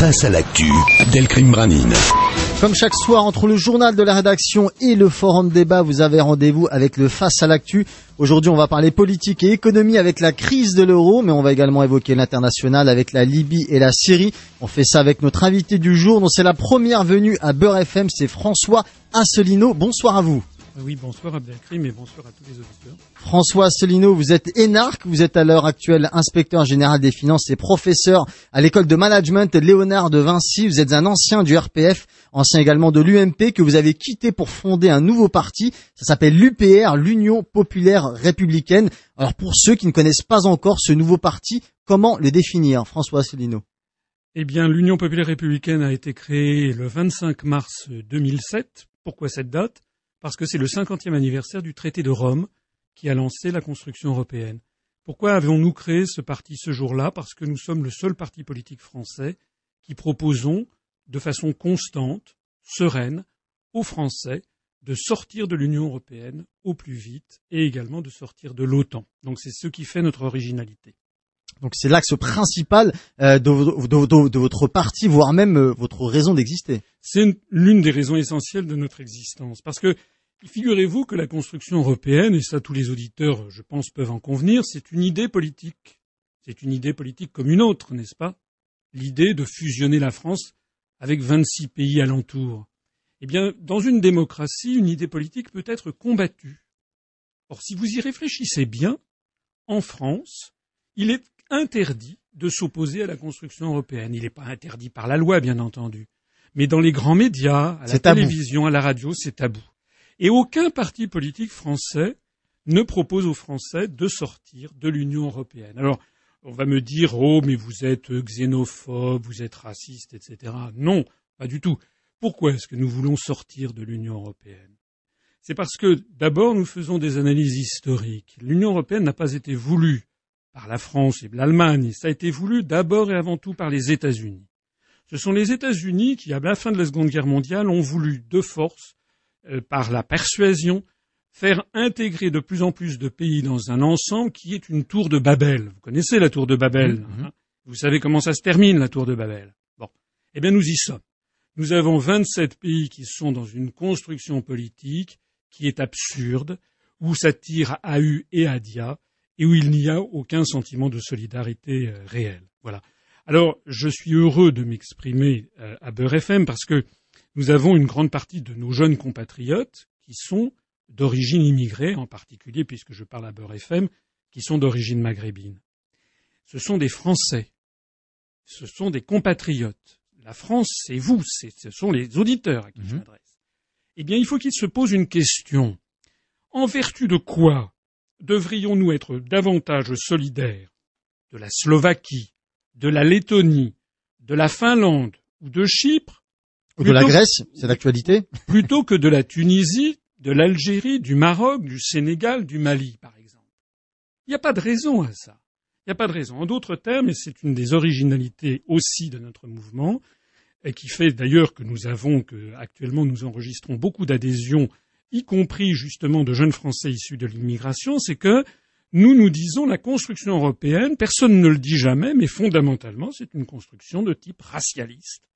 Face à l'actu, Delcrime Branine. Comme chaque soir, entre le journal de la rédaction et le forum débat, vous avez rendez-vous avec le Face à l'actu. Aujourd'hui, on va parler politique et économie avec la crise de l'euro, mais on va également évoquer l'international avec la Libye et la Syrie. On fait ça avec notre invité du jour, dont c'est la première venue à Beurre FM, c'est François Asselineau. Bonsoir à vous. Oui, bonsoir Abdelkrim et bonsoir à tous les auditeurs. François Asselineau, vous êtes énarque, vous êtes à l'heure actuelle inspecteur général des finances et professeur à l'école de management Léonard de Vinci. Vous êtes un ancien du RPF, ancien également de l'UMP que vous avez quitté pour fonder un nouveau parti. Ça s'appelle l'UPR, l'Union Populaire Républicaine. Alors pour ceux qui ne connaissent pas encore ce nouveau parti, comment le définir, François Asselineau? Eh bien, l'Union Populaire Républicaine a été créée le 25 mars 2007. Pourquoi cette date? Parce que c'est le cinquantième anniversaire du traité de Rome qui a lancé la construction européenne. Pourquoi avons-nous créé ce parti ce jour-là? Parce que nous sommes le seul parti politique français qui proposons de façon constante, sereine, aux Français de sortir de l'Union européenne au plus vite et également de sortir de l'OTAN. Donc c'est ce qui fait notre originalité. Donc c'est l'axe principal euh, de, votre parti, voire même euh, votre raison d'exister. C'est l'une des raisons essentielles de notre existence. Parce que figurez-vous que la construction européenne, et ça tous les auditeurs, je pense, peuvent en convenir, c'est une idée politique. C'est une idée politique comme une autre, n'est-ce pas? L'idée de fusionner la France avec 26 pays alentours. Eh bien, dans une démocratie, une idée politique peut être combattue. Or, si vous y réfléchissez bien, en France, il est interdit de s'opposer à la construction européenne. Il n'est pas interdit par la loi, bien entendu. Mais dans les grands médias, à la télévision, à la radio, c'est tabou. Et aucun parti politique français ne propose aux Français de sortir de l'Union européenne. Alors, on va me dire, oh, mais vous êtes xénophobe, vous êtes raciste, etc. Non, pas du tout. Pourquoi est-ce que nous voulons sortir de l'Union européenne? C'est parce que, d'abord, nous faisons des analyses historiques. L'Union européenne n'a pas été voulue par la France et l'Allemagne, ça a été voulu d'abord et avant tout par les États-Unis. Ce sont les États-Unis qui, à la fin de la Seconde Guerre mondiale, ont voulu de force, euh, par la persuasion, faire intégrer de plus en plus de pays dans un ensemble qui est une tour de Babel. Vous connaissez la tour de Babel mmh, mmh. Hein? Vous savez comment ça se termine, la tour de Babel Bon. Eh bien, nous y sommes. Nous avons 27 pays qui sont dans une construction politique qui est absurde, où ça tire à U et à Dia, et où il n'y a aucun sentiment de solidarité euh, réel. Voilà. Alors, je suis heureux de m'exprimer euh, à Beurre FM parce que nous avons une grande partie de nos jeunes compatriotes qui sont d'origine immigrée, en particulier, puisque je parle à Beurre FM, qui sont d'origine maghrébine. Ce sont des Français. Ce sont des compatriotes. La France, c'est vous, ce sont les auditeurs à qui je mhm. m'adresse. Eh bien, il faut qu'ils se posent une question. En vertu de quoi devrions-nous être davantage solidaires de la Slovaquie, de la Lettonie, de la Finlande ou de Chypre de la Grèce, c'est l'actualité Plutôt que de la Tunisie, de l'Algérie, du Maroc, du Sénégal, du Mali, par exemple. Il n'y a pas de raison à ça. Il n'y a pas de raison. En d'autres termes, et c'est une des originalités aussi de notre mouvement, et qui fait d'ailleurs que nous avons, que actuellement nous enregistrons beaucoup d'adhésions y compris justement de jeunes Français issus de l'immigration, c'est que nous nous disons la construction européenne, personne ne le dit jamais, mais fondamentalement c'est une construction de type racialiste,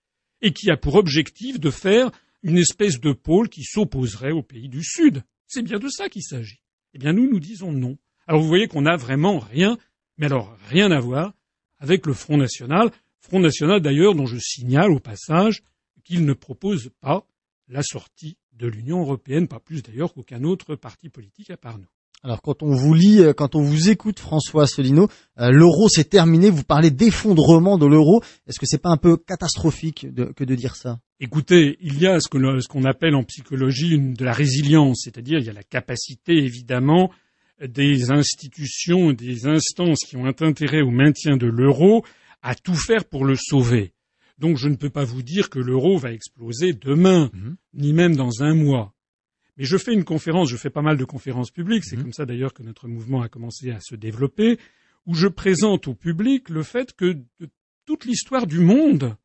et qui a pour objectif de faire une espèce de pôle qui s'opposerait aux pays du Sud. C'est bien de ça qu'il s'agit. Eh bien nous, nous disons non. Alors vous voyez qu'on n'a vraiment rien, mais alors rien à voir avec le Front National, Front National d'ailleurs dont je signale au passage qu'il ne propose pas la sortie de l'Union européenne, pas plus d'ailleurs qu'aucun autre parti politique à part nous. Alors quand on vous lit, euh, quand on vous écoute, François Asselineau, euh, l'euro s'est terminé. Vous parlez d'effondrement de l'euro. Est-ce que c'est pas un peu catastrophique que de dire ça? Écoutez, il y a ce qu'on appelle en psychologie de la résilience, c'est-à-dire il y a la capacité évidemment des institutions, des instances qui ont un intérêt au maintien de l'euro à tout faire pour le sauver. Donc je ne peux pas vous dire que l'euro va exploser demain, mhm. ni même dans un mois. Mais je fais une conférence, je fais pas mal de conférences publiques, c'est mhm. comme ça d'ailleurs que notre mouvement a commencé à se développer, où je présente au public le fait que de toute l'histoire du monde,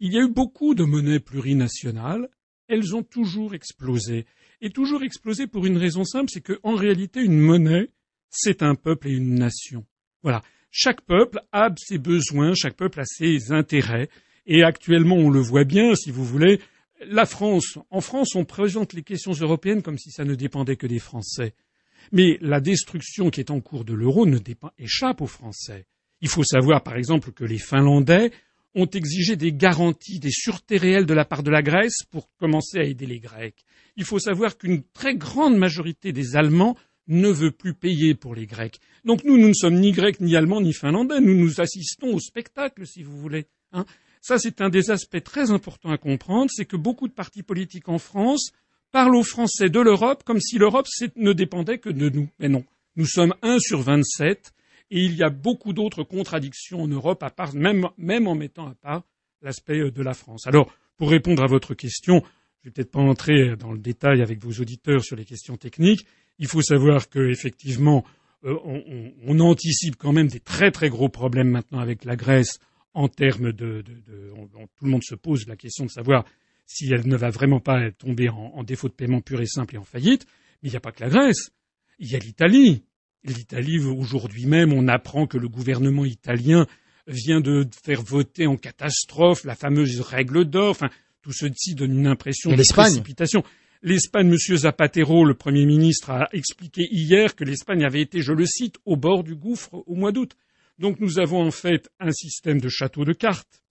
il y a eu beaucoup de monnaies plurinationales, elles ont toujours explosé. Et toujours explosé pour une raison simple, c'est qu'en réalité, une monnaie, c'est un peuple et une nation. Voilà. Chaque peuple a ses besoins, chaque peuple a ses intérêts, Et actuellement, on le voit bien, si vous voulez, la France, en France, on présente les questions européennes comme si ça ne dépendait que des Français. Mais la destruction qui est en cours de l'euro ne dépend, échappe aux Français. Il faut savoir, par exemple, que les Finlandais ont exigé des garanties, des sûretés réelles de la part de la Grèce pour commencer à aider les Grecs. Il faut savoir qu'une très grande majorité des Allemands ne veut plus payer pour les Grecs. Donc nous, nous ne sommes ni Grecs, ni Allemands, ni Finlandais. Nous nous assistons au spectacle, si vous voulez. Hein. Ça, c'est un des aspects très importants à comprendre, c'est que beaucoup de partis politiques en France parlent aux Français de l'Europe comme si l'Europe ne dépendait que de nous. Mais non. Nous sommes un sur vingt-sept et il y a beaucoup d'autres contradictions en Europe, à part, même, en mettant à part l'aspect euh, de la France. Alors, pour répondre à votre question, je vais peut-être pas entrer dans le détail avec vos auditeurs sur les questions techniques. Il faut savoir que effectivement, euh, on, on, anticipe quand même des très très gros problèmes maintenant avec la Grèce en termes de, de, de tout le monde se pose la question de savoir si elle ne va vraiment pas tomber en, en défaut de paiement pur et simple et en faillite. Mais il n'y a pas que la Grèce, il y a l'Italie, L'Italie, aujourd'hui même, on apprend que le gouvernement italien vient de faire voter en catastrophe la fameuse règle d'or. Enfin, tout ceci donne une impression de précipitation. L'Espagne, M. Zapatero, le Premier ministre, a expliqué hier que l'Espagne avait été, je le cite, au bord du gouffre au mois d'août. Donc nous avons en fait un système de château de cartes.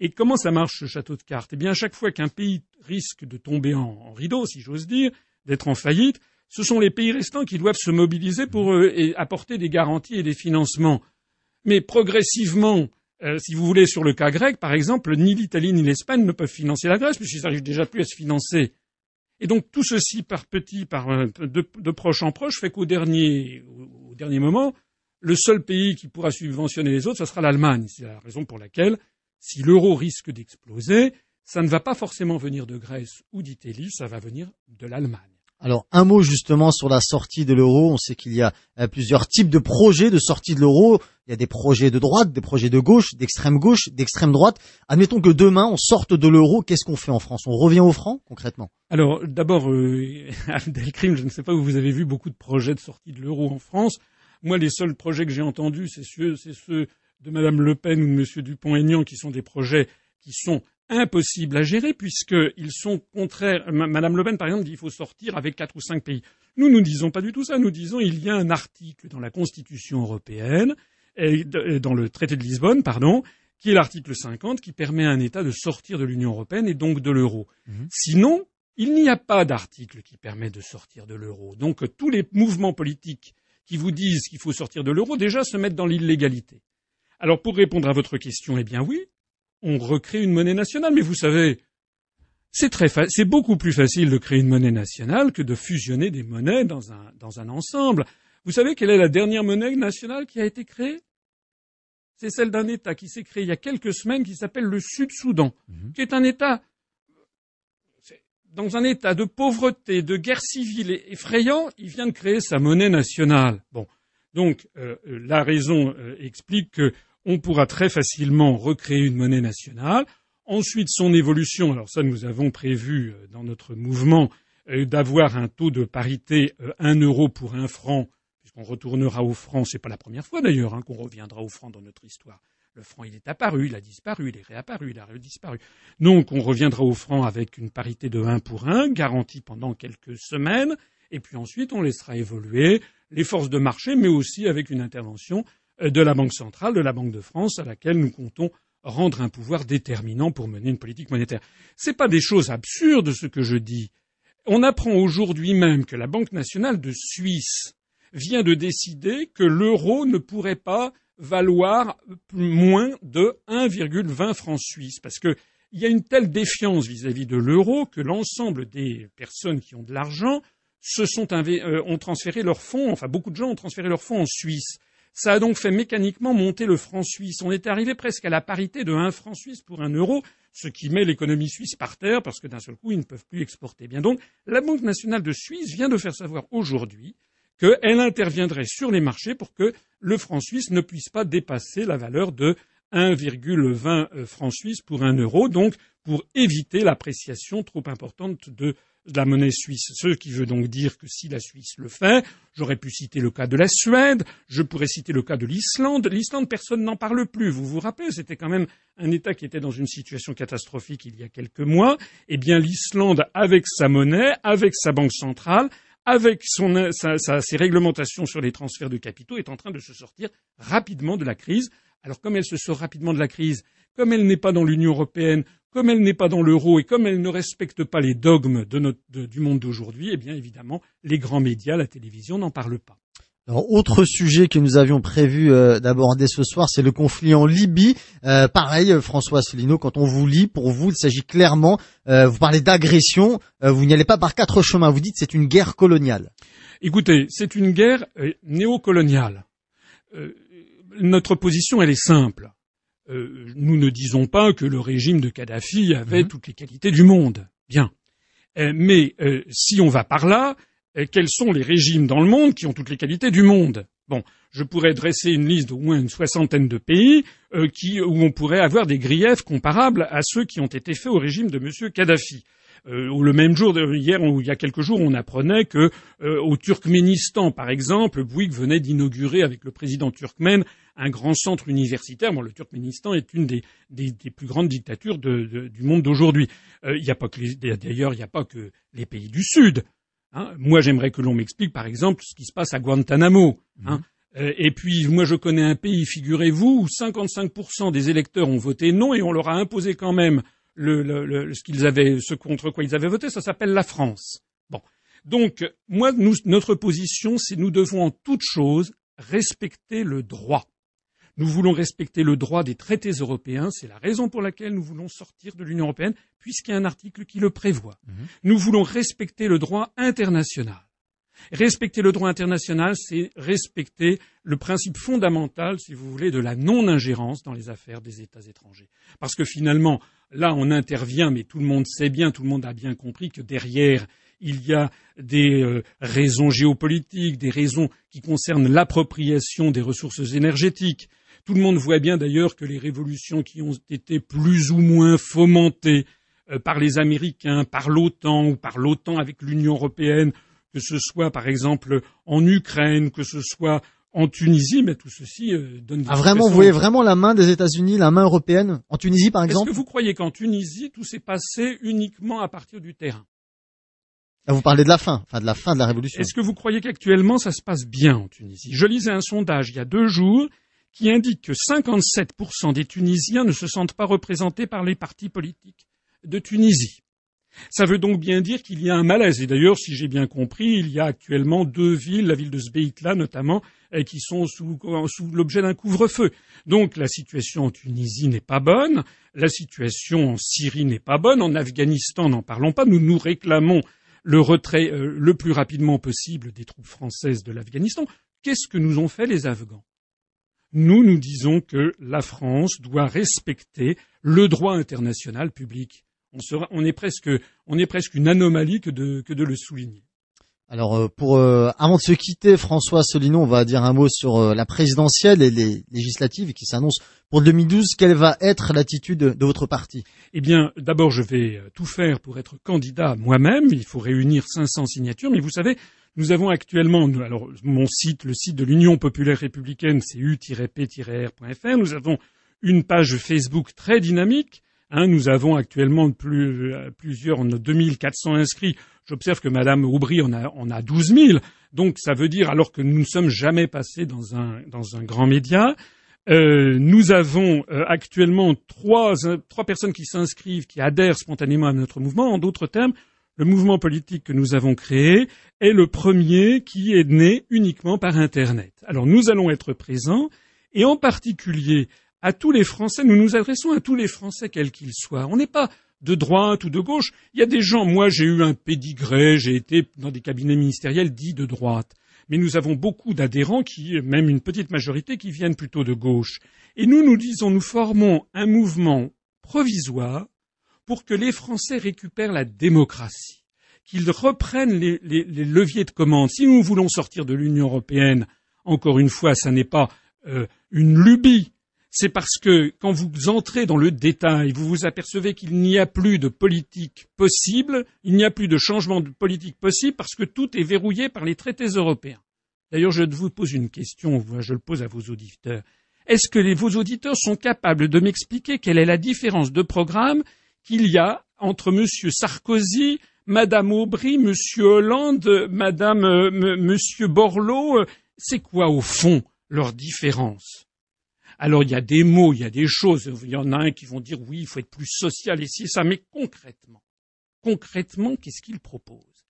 Et comment ça marche ce château de cartes? Eh bien, à chaque fois qu'un pays risque de tomber en rideau, si j'ose dire, d'être en faillite, ce sont les pays restants qui doivent se mobiliser pour euh, apporter des garanties et des financements. Mais progressivement, euh, si vous voulez, sur le cas grec, par exemple, ni l'Italie ni l'Espagne ne peuvent financer la Grèce, puisqu'ils n'arrivent déjà plus à se financer. Et donc tout ceci, par petit, par euh, de, proche en proche, fait qu'au dernier, au, dernier moment, le seul pays qui pourra subventionner les autres, ce sera l'Allemagne. C'est la raison pour laquelle, si l'euro risque d'exploser, ça ne va pas forcément venir de Grèce ou d'Italie, ça va venir de l'Allemagne. Alors un mot justement sur la sortie de l'euro. On sait qu'il y a euh, plusieurs types de projets de sortie de l'euro. Il y a des projets de droite, des projets de gauche, d'extrême gauche, d'extrême droite. Admettons que demain on sorte de l'euro, qu'est-ce qu'on fait en France? On revient au franc concrètement? Alors d'abord, euh, Abdelkrim, je ne sais pas où vous avez vu beaucoup de projets de sortie de l'euro en France. Moi, les seuls projets que j'ai entendus, c'est ceux, ceux de Madame Le Pen ou de Monsieur Dupont-Aignan, qui sont des projets qui sont impossible à gérer puisqu'ils sont contraires. Madame Le Pen, par exemple, dit qu'il faut sortir avec quatre ou cinq pays. Nous, nous ne disons pas du tout ça. Nous disons il y a un article dans la Constitution européenne, et dans le traité de Lisbonne, pardon, qui est l'article 50, qui permet à un État de sortir de l'Union européenne et donc de l'euro. Mhm. Sinon, il n'y a pas d'article qui permet de sortir de l'euro. Donc tous les mouvements politiques qui vous disent qu'il faut sortir de l'euro déjà se mettent dans l'illégalité. Alors pour répondre à votre question, eh bien oui, on recrée une monnaie nationale. Mais vous savez, c'est très c'est beaucoup plus facile de créer une monnaie nationale que de fusionner des monnaies dans un, dans un ensemble. Vous savez quelle est la dernière monnaie nationale qui a été créée? C'est celle d'un État qui s'est créé il y a quelques semaines qui s'appelle le Sud-Soudan, mhm. qui est un État dans un état de pauvreté, de guerre civile effrayant, il vient de créer sa monnaie nationale. Bon, donc euh, euh, la raison euh, explique que on pourra très facilement recréer une monnaie nationale. Ensuite, son évolution, alors ça nous avons prévu dans notre mouvement d'avoir un taux de parité euh, un euro pour un franc, puisqu'on retournera au franc, c'est pas la première fois d'ailleurs hein, qu'on reviendra au franc dans notre histoire. Le franc, il est apparu, il a disparu, il est réapparu, il a redisparu. Donc, on reviendra au franc avec une parité de 1 pour 1, garantie pendant quelques semaines, et puis ensuite, on laissera évoluer les forces de marché, mais aussi avec une intervention euh, de la Banque centrale, de la Banque de France, à laquelle nous comptons rendre un pouvoir déterminant pour mener une politique monétaire. Ce pas des choses absurdes ce que je dis. On apprend aujourd'hui même que la Banque nationale de Suisse vient de décider que l'euro ne pourrait pas valoir moins de 1,20 francs suisses parce qu'il y a une telle défiance vis-à-vis de l'euro que l'ensemble des personnes qui ont de l'argent se sont euh, ont transféré leurs fonds, enfin beaucoup de gens ont transféré leurs fonds en Suisse. Ça a donc fait mécaniquement monter le franc suisse. On est arrivé presque à la parité de 1 franc suisse pour un euro, ce qui met l'économie suisse par terre parce que d'un seul coup, ils ne peuvent plus exporter. Bien donc, la Banque nationale de Suisse vient de faire savoir aujourd'hui qu'elle interviendrait sur les marchés pour que le franc suisse ne puisse pas dépasser la valeur de 1,20 francs suisse pour un euro, donc pour éviter l'appréciation trop importante de la monnaie suisse. Ce qui veut donc dire que si la Suisse le fait, j'aurais pu citer le cas de la Suède, je pourrais citer le cas de l'Islande. L'Islande, personne n'en parle plus. Vous vous rappelez, c'était quand même un État qui était dans une situation catastrophique il y a quelques mois. Eh bien, l'Islande, avec sa monnaie, avec sa banque centrale, avec son, ses réglementations sur les transferts de capitaux, est en train de se sortir rapidement de la crise. Alors, comme elle se sort rapidement de la crise, comme elle n'est pas dans l'Union européenne, comme elle n'est pas dans l'euro et comme elle ne respecte pas les dogmes du monde d'aujourd'hui, eh bien évidemment, les grands médias, la télévision n'en parlent pas. Alors, autre sujet que nous avions prévu euh, d'aborder ce soir, c'est le conflit en Libye. Euh, pareil, François Asselineau, quand on vous lit, pour vous, il s'agit clairement, euh, vous parlez d'agression, vous n'y allez pas par quatre chemins, vous dites c'est une guerre coloniale. Écoutez, c'est une guerre néocoloniale. notre position, elle est simple. Euh, nous ne disons pas que le régime de Kadhafi avait mhm. toutes les qualités du monde. Bien. Euh, mais euh, si on va par là, quels sont les régimes dans le monde qui ont toutes les qualités du monde? Bon, je pourrais dresser une liste d'au moins une soixantaine de pays qui, où on pourrait avoir des griefs comparables à ceux qui ont été faits au régime de M. Kadhafi. Euh, le même jour, hier ou il y a quelques jours, on apprenait que euh, au Turkménistan, par exemple, Bouygues venait d'inaugurer avec le président turkmène un grand centre universitaire. Bon, le Turkménistan est une des, des, des plus grandes dictatures de, de, du monde d'aujourd'hui. Euh, il n'y a pas que d'ailleurs, il n'y a pas que les pays du Sud. Hein. Moi, j'aimerais que l'on m'explique, par exemple, ce qui se passe à Guantanamo. Hein. Mmh. Et puis, moi, je connais un pays, figurez-vous, où 55% des électeurs ont voté non et on leur a imposé quand même le, ce qu'ils avaient, ce contre quoi ils avaient voté, ça s'appelle la France. Bon. Donc, moi, nous, notre position, c'est nous devons en toute chose respecter le droit. Nous voulons respecter le droit des traités européens, c'est la raison pour laquelle nous voulons sortir de l'Union européenne, puisqu'il y a un article qui le prévoit. Mhm. Nous voulons respecter le droit international. Respecter le droit international, c'est respecter le principe fondamental, si vous voulez, de la non-ingérence dans les affaires des États étrangers. Parce que finalement, là, on intervient, mais tout le monde sait bien, tout le monde a bien compris que derrière, il y a des euh, raisons géopolitiques, des raisons qui concernent l'appropriation des ressources énergétiques. Tout le monde voit bien d'ailleurs que les révolutions qui ont été plus ou moins fomentées euh, par les Américains, par l'OTAN ou par l'OTAN avec l'Union européenne que ce soit par exemple en Ukraine, que ce soit en Tunisie, mais tout ceci euh, donne. Ah vraiment, vous voyez vraiment la main des États-Unis, la main européenne en Tunisie par exemple Est-ce que vous croyez qu'en Tunisie tout s'est passé uniquement à partir du terrain? Ah, Vous parlez de la fin, enfin de la fin de la révolution. Est-ce que vous croyez qu'actuellement ça se passe bien en Tunisie? Je lisais un sondage il y a deux jours qui indique que 57% des Tunisiens ne se sentent pas représentés par les partis politiques de Tunisie. Ça veut donc bien dire qu'il y a un malaise. Et d'ailleurs, si j'ai bien compris, il y a actuellement deux villes, la ville de Sbeitla notamment, eh, qui sont sous, l'objet d'un couvre-feu. Donc la situation en Tunisie n'est pas bonne, la situation en Syrie n'est pas bonne, en Afghanistan n'en parlons pas. Nous nous réclamons le retrait euh, le plus rapidement possible des troupes françaises de l'Afghanistan. Qu'est-ce que nous ont fait les Afghans? Nous, nous disons que la France doit respecter le droit international public on, est presque, on est presque une anomalie que de, que de le souligner. Alors euh, pour euh, avant de se quitter, François Solino, on va dire un mot sur euh, la présidentielle et les législatives qui s'annoncent pour 2012. Quelle va être l'attitude de, votre parti? Eh bien, d'abord, je vais tout faire pour être candidat moi-même. Il faut réunir 500 signatures, mais vous savez, nous avons actuellement, alors mon site, le site de l'Union populaire républicaine, c'est u-p-r.fr. Nous avons une page Facebook très dynamique Hein, nous avons actuellement euh, plusieurs, on a 2400 inscrits. J'observe que Madame Aubry en a, en a 12 000. Donc ça veut dire, alors que nous ne sommes jamais passés dans un, grand média, euh, nous avons euh, actuellement trois personnes qui s'inscrivent, qui adhèrent spontanément à notre mouvement. En d'autres termes, le mouvement politique que nous avons créé est le premier qui est né uniquement par Internet. Alors nous allons être présents, et en particulier à tous les Français, nous nous adressons à tous les Français, quels qu'ils soient. On n'est pas de droite ou de gauche. Il y a des gens, moi j'ai eu un pédigré, j'ai été dans des cabinets ministériels dits de droite. Mais nous avons beaucoup d'adhérents qui, même une petite majorité, qui viennent plutôt de gauche. Et nous nous disons, nous formons un mouvement provisoire pour que les Français récupèrent la démocratie, qu'ils reprennent les, leviers de commande. Si nous voulons sortir de l'Union européenne, encore une fois, ça n'est pas euh, une lubie, c'est parce que quand vous entrez dans le détail, vous vous apercevez qu'il n'y a plus de politique possible, il n'y a plus de changement de politique possible parce que tout est verrouillé par les traités européens. D'ailleurs, je vous pose une question, je le pose à vos auditeurs. Est-ce que vos auditeurs sont capables de m'expliquer quelle est la différence de programme qu'il y a entre M. Sarkozy, Mme Aubry, M. Hollande, Madame, euh, M. Borloo C'est quoi au fond leur différence? Alors il y a des mots, il y a des choses, il y en a un qui vont dire oui, il faut être plus social ici et ça, mais concrètement, concrètement, qu'est-ce qu'ils proposent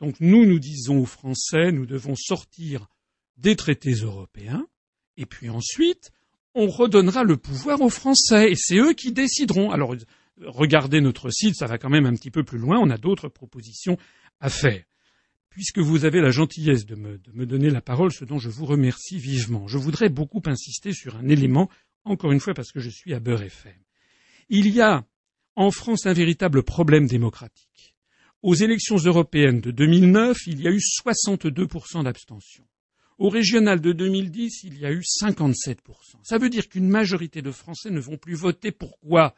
Donc nous, nous disons aux Français, nous devons sortir des traités européens, et puis ensuite, on redonnera le pouvoir aux Français, et c'est eux qui décideront. Alors regardez notre site, ça va quand même un petit peu plus loin, on a d'autres propositions à faire puisque vous avez la gentillesse de me, donner la parole, ce dont je vous remercie vivement, je voudrais beaucoup insister sur un élément, encore une fois parce que je suis à Beurre FM. Il y a en France un véritable problème démocratique. Aux élections européennes de 2009, il y a eu 62% d'abstention. Au régional de 2010, il y a eu 57%. Ça veut dire qu'une majorité de Français ne vont plus voter. Pourquoi?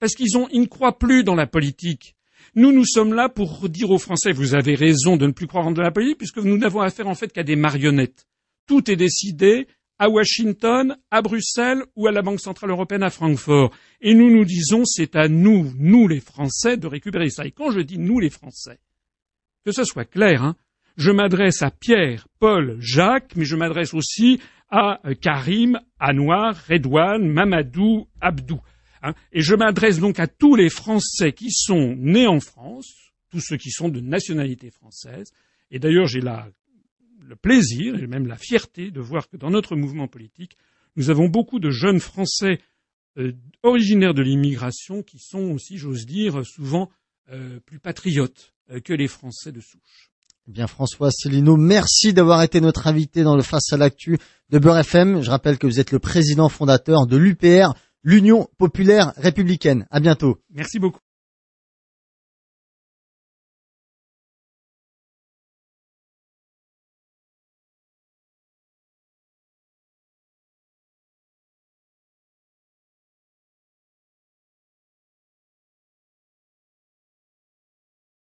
Parce qu'ils ils ne croient plus dans la politique. Nous, nous sommes là pour dire aux Français, vous avez raison de ne plus croire en la politique, puisque nous n'avons affaire en fait qu'à des marionnettes. Tout est décidé à Washington, à Bruxelles ou à la Banque centrale européenne à Francfort. Et nous nous disons, c'est à nous, nous les Français, de récupérer ça. Et quand je dis nous les Français, que ce soit clair, hein, je m'adresse à Pierre, Paul, Jacques, mais je m'adresse aussi à euh, Karim, Anouar, Redouane, Mamadou, Abdou. Hein. et je m'adresse donc à tous les Français qui sont nés en France, tous ceux qui sont de nationalité française. Et d'ailleurs, j'ai le plaisir et même la fierté de voir que dans notre mouvement politique, nous avons beaucoup de jeunes Français euh, originaires de l'immigration qui sont aussi, j'ose dire, souvent euh, plus patriotes euh, que les Français de souche. Eh bien François Asselineau, merci d'avoir été notre invité dans le Face à l'actu de Beurre FM. Je rappelle que vous êtes le président fondateur de l'UPR, l'Union populaire républicaine. À bientôt. Merci beaucoup.